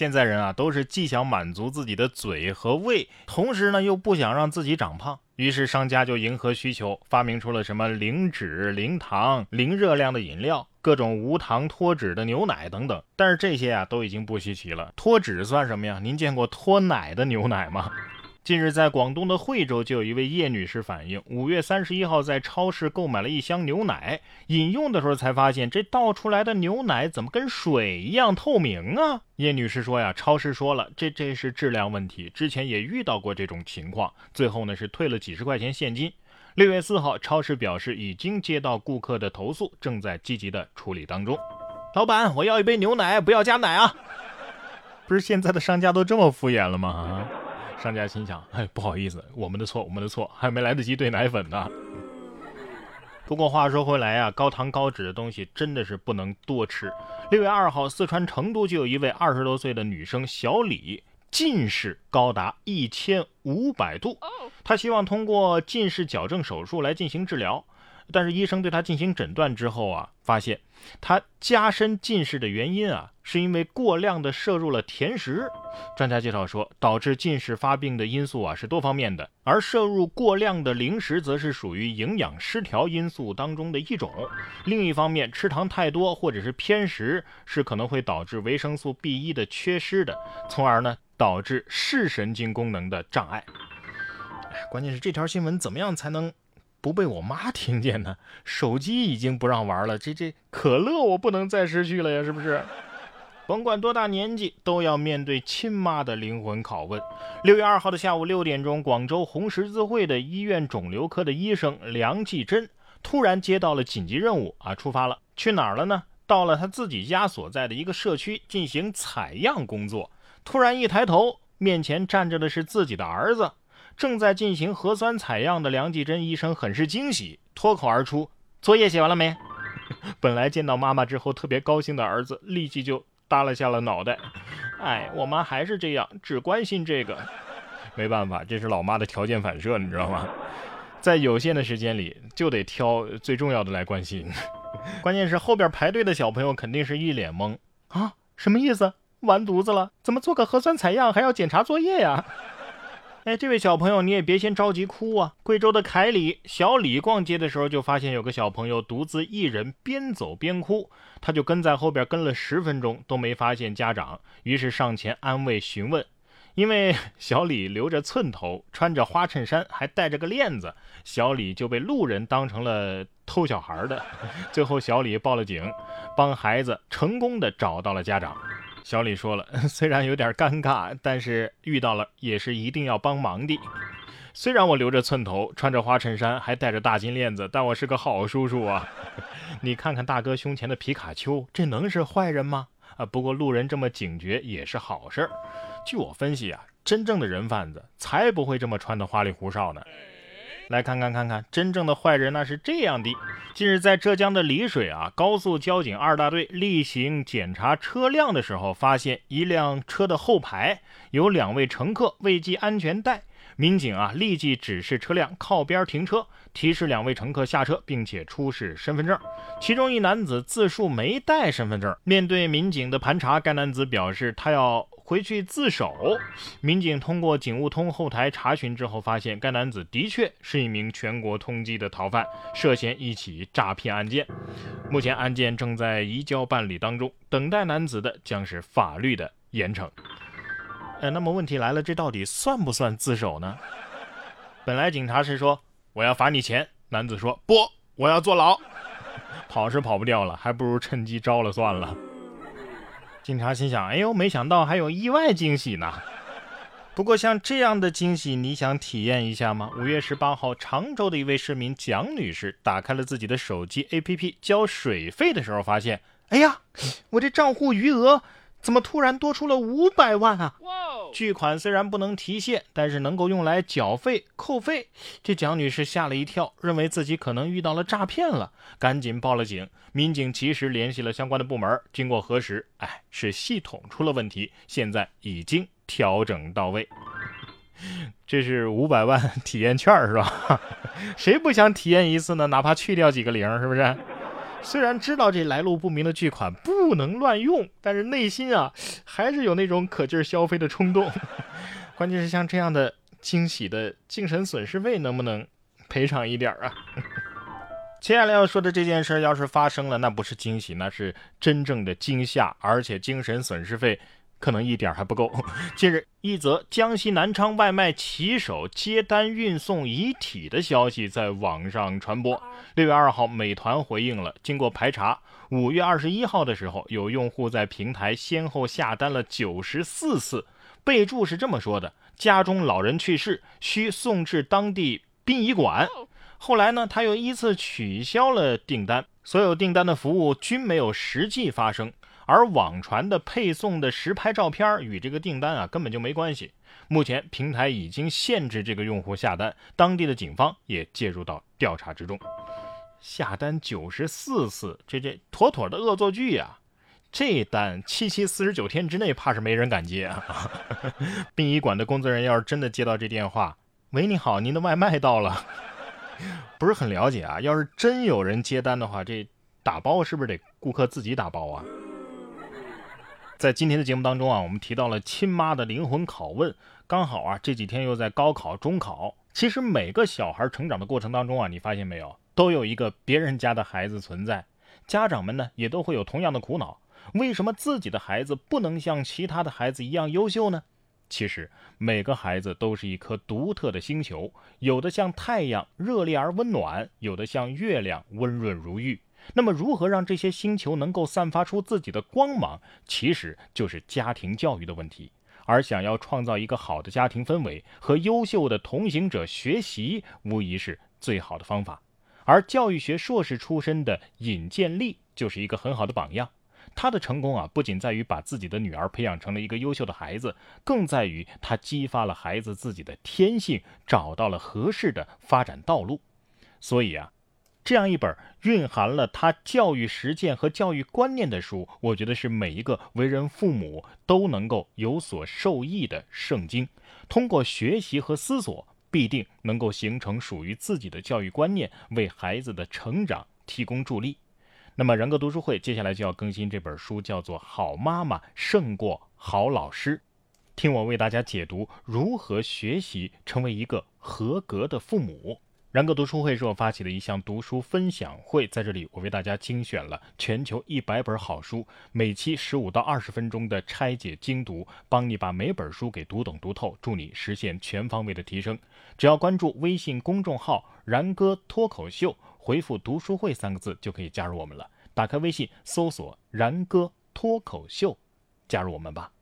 现在人啊，都是既想满足自己的嘴和胃，同时呢又不想让自己长胖，于是商家就迎合需求，发明出了什么零脂、零糖、零热量的饮料，各种无糖脱脂的牛奶等等。但是这些啊都已经不稀奇了，脱脂算什么呀？您见过脱奶的牛奶吗？近日，在广东的惠州，就有一位叶女士反映，五月三十一号在超市购买了一箱牛奶，饮用的时候才发现，这倒出来的牛奶怎么跟水一样透明啊？叶女士说呀，超市说了，这这是质量问题，之前也遇到过这种情况，最后呢是退了几十块钱现金。六月四号，超市表示已经接到顾客的投诉，正在积极的处理当中。老板，我要一杯牛奶，不要加奶啊！不是现在的商家都这么敷衍了吗？商家心想：“哎，不好意思，我们的错，我们的错，还没来得及兑奶粉呢。”不过话说回来啊，高糖高脂的东西真的是不能多吃。六月二号，四川成都就有一位二十多岁的女生小李，近视高达一千五百度，她希望通过近视矫正手术来进行治疗。但是医生对他进行诊断之后啊，发现他加深近视的原因啊，是因为过量的摄入了甜食。专家介绍说，导致近视发病的因素啊是多方面的，而摄入过量的零食则是属于营养失调因素当中的一种。另一方面，吃糖太多或者是偏食是可能会导致维生素 B 一的缺失的，从而呢导致视神经功能的障碍。关键是这条新闻怎么样才能？不被我妈听见呢，手机已经不让玩了，这这可乐我不能再失去了呀，是不是？甭管多大年纪，都要面对亲妈的灵魂拷问。六月二号的下午六点钟，广州红十字会的医院肿瘤科的医生梁继珍突然接到了紧急任务啊，出发了，去哪儿了呢？到了他自己家所在的一个社区进行采样工作。突然一抬头，面前站着的是自己的儿子。正在进行核酸采样的梁继珍医生很是惊喜，脱口而出：“作业写完了没？” 本来见到妈妈之后特别高兴的儿子，立即就耷拉下了脑袋。哎，我妈还是这样，只关心这个。没办法，这是老妈的条件反射，你知道吗？在有限的时间里，就得挑最重要的来关心。关键是后边排队的小朋友肯定是一脸懵啊，什么意思？完犊子了？怎么做个核酸采样还要检查作业呀？哎，这位小朋友，你也别先着急哭啊！贵州的凯里小李逛街的时候，就发现有个小朋友独自一人边走边哭，他就跟在后边跟了十分钟都没发现家长，于是上前安慰询问。因为小李留着寸头，穿着花衬衫，还带着个链子，小李就被路人当成了偷小孩的。最后，小李报了警，帮孩子成功的找到了家长。小李说了，虽然有点尴尬，但是遇到了也是一定要帮忙的。虽然我留着寸头，穿着花衬衫，还戴着大金链子，但我是个好叔叔啊。你看看大哥胸前的皮卡丘，这能是坏人吗？啊，不过路人这么警觉也是好事儿。据我分析啊，真正的人贩子才不会这么穿的花里胡哨呢。来看看看看，真正的坏人那是这样的。近日，在浙江的丽水啊，高速交警二大队例行检查车辆的时候，发现一辆车的后排有两位乘客未系安全带。民警啊，立即指示车辆靠边停车，提示两位乘客下车，并且出示身份证。其中一男子自述没带身份证。面对民警的盘查，该男子表示他要。回去自首。民警通过警务通后台查询之后，发现该男子的确是一名全国通缉的逃犯，涉嫌一起诈骗案件。目前案件正在移交办理当中，等待男子的将是法律的严惩。呃，那么问题来了，这到底算不算自首呢？本来警察是说我要罚你钱，男子说不，我要坐牢。跑是跑不掉了，还不如趁机招了算了。警察心想：“哎呦，没想到还有意外惊喜呢。”不过，像这样的惊喜，你想体验一下吗？五月十八号，常州的一位市民蒋女士打开了自己的手机 APP 交水费的时候，发现：“哎呀，我这账户余额……”怎么突然多出了五百万啊？巨款虽然不能提现，但是能够用来缴费扣费。这蒋女士吓了一跳，认为自己可能遇到了诈骗了，赶紧报了警。民警及时联系了相关的部门，经过核实，哎，是系统出了问题，现在已经调整到位。这是五百万 体验券是吧？谁不想体验一次呢？哪怕去掉几个零，是不是？虽然知道这来路不明的巨款不能乱用，但是内心啊还是有那种可劲儿消费的冲动。关键是像这样的惊喜的精神损失费能不能赔偿一点啊？接下来要说的这件事要是发生了，那不是惊喜，那是真正的惊吓，而且精神损失费。可能一点还不够。近日，一则江西南昌外卖骑手接单运送遗体的消息在网上传播。六月二号，美团回应了，经过排查，五月二十一号的时候，有用户在平台先后下单了九十四次，备注是这么说的：家中老人去世，需送至当地殡仪馆。后来呢，他又依次取消了订单，所有订单的服务均没有实际发生。而网传的配送的实拍照片与这个订单啊根本就没关系。目前平台已经限制这个用户下单，当地的警方也介入到调查之中。下单九十四次，这这妥妥的恶作剧呀！这单七七四十九天之内怕是没人敢接啊！殡仪馆的工作人员要是真的接到这电话，喂，你好，您的外卖到了。不是很了解啊，要是真有人接单的话，这打包是不是得顾客自己打包啊？在今天的节目当中啊，我们提到了亲妈的灵魂拷问，刚好啊这几天又在高考、中考。其实每个小孩成长的过程当中啊，你发现没有，都有一个别人家的孩子存在，家长们呢也都会有同样的苦恼：为什么自己的孩子不能像其他的孩子一样优秀呢？其实每个孩子都是一颗独特的星球，有的像太阳热烈而温暖，有的像月亮温润如玉。那么，如何让这些星球能够散发出自己的光芒，其实就是家庭教育的问题。而想要创造一个好的家庭氛围和优秀的同行者学习，无疑是最好的方法。而教育学硕士出身的尹建莉就是一个很好的榜样。他的成功啊，不仅在于把自己的女儿培养成了一个优秀的孩子，更在于他激发了孩子自己的天性，找到了合适的发展道路。所以啊。这样一本蕴含了他教育实践和教育观念的书，我觉得是每一个为人父母都能够有所受益的圣经。通过学习和思索，必定能够形成属于自己的教育观念，为孩子的成长提供助力。那么，人格读书会接下来就要更新这本书，叫做《好妈妈胜过好老师》，听我为大家解读如何学习成为一个合格的父母。然哥读书会是我发起的一项读书分享会，在这里我为大家精选了全球一百本好书，每期十五到二十分钟的拆解精读，帮你把每本书给读懂读透，助你实现全方位的提升。只要关注微信公众号“然哥脱口秀”，回复“读书会”三个字就可以加入我们了。打开微信，搜索“然哥脱口秀”，加入我们吧。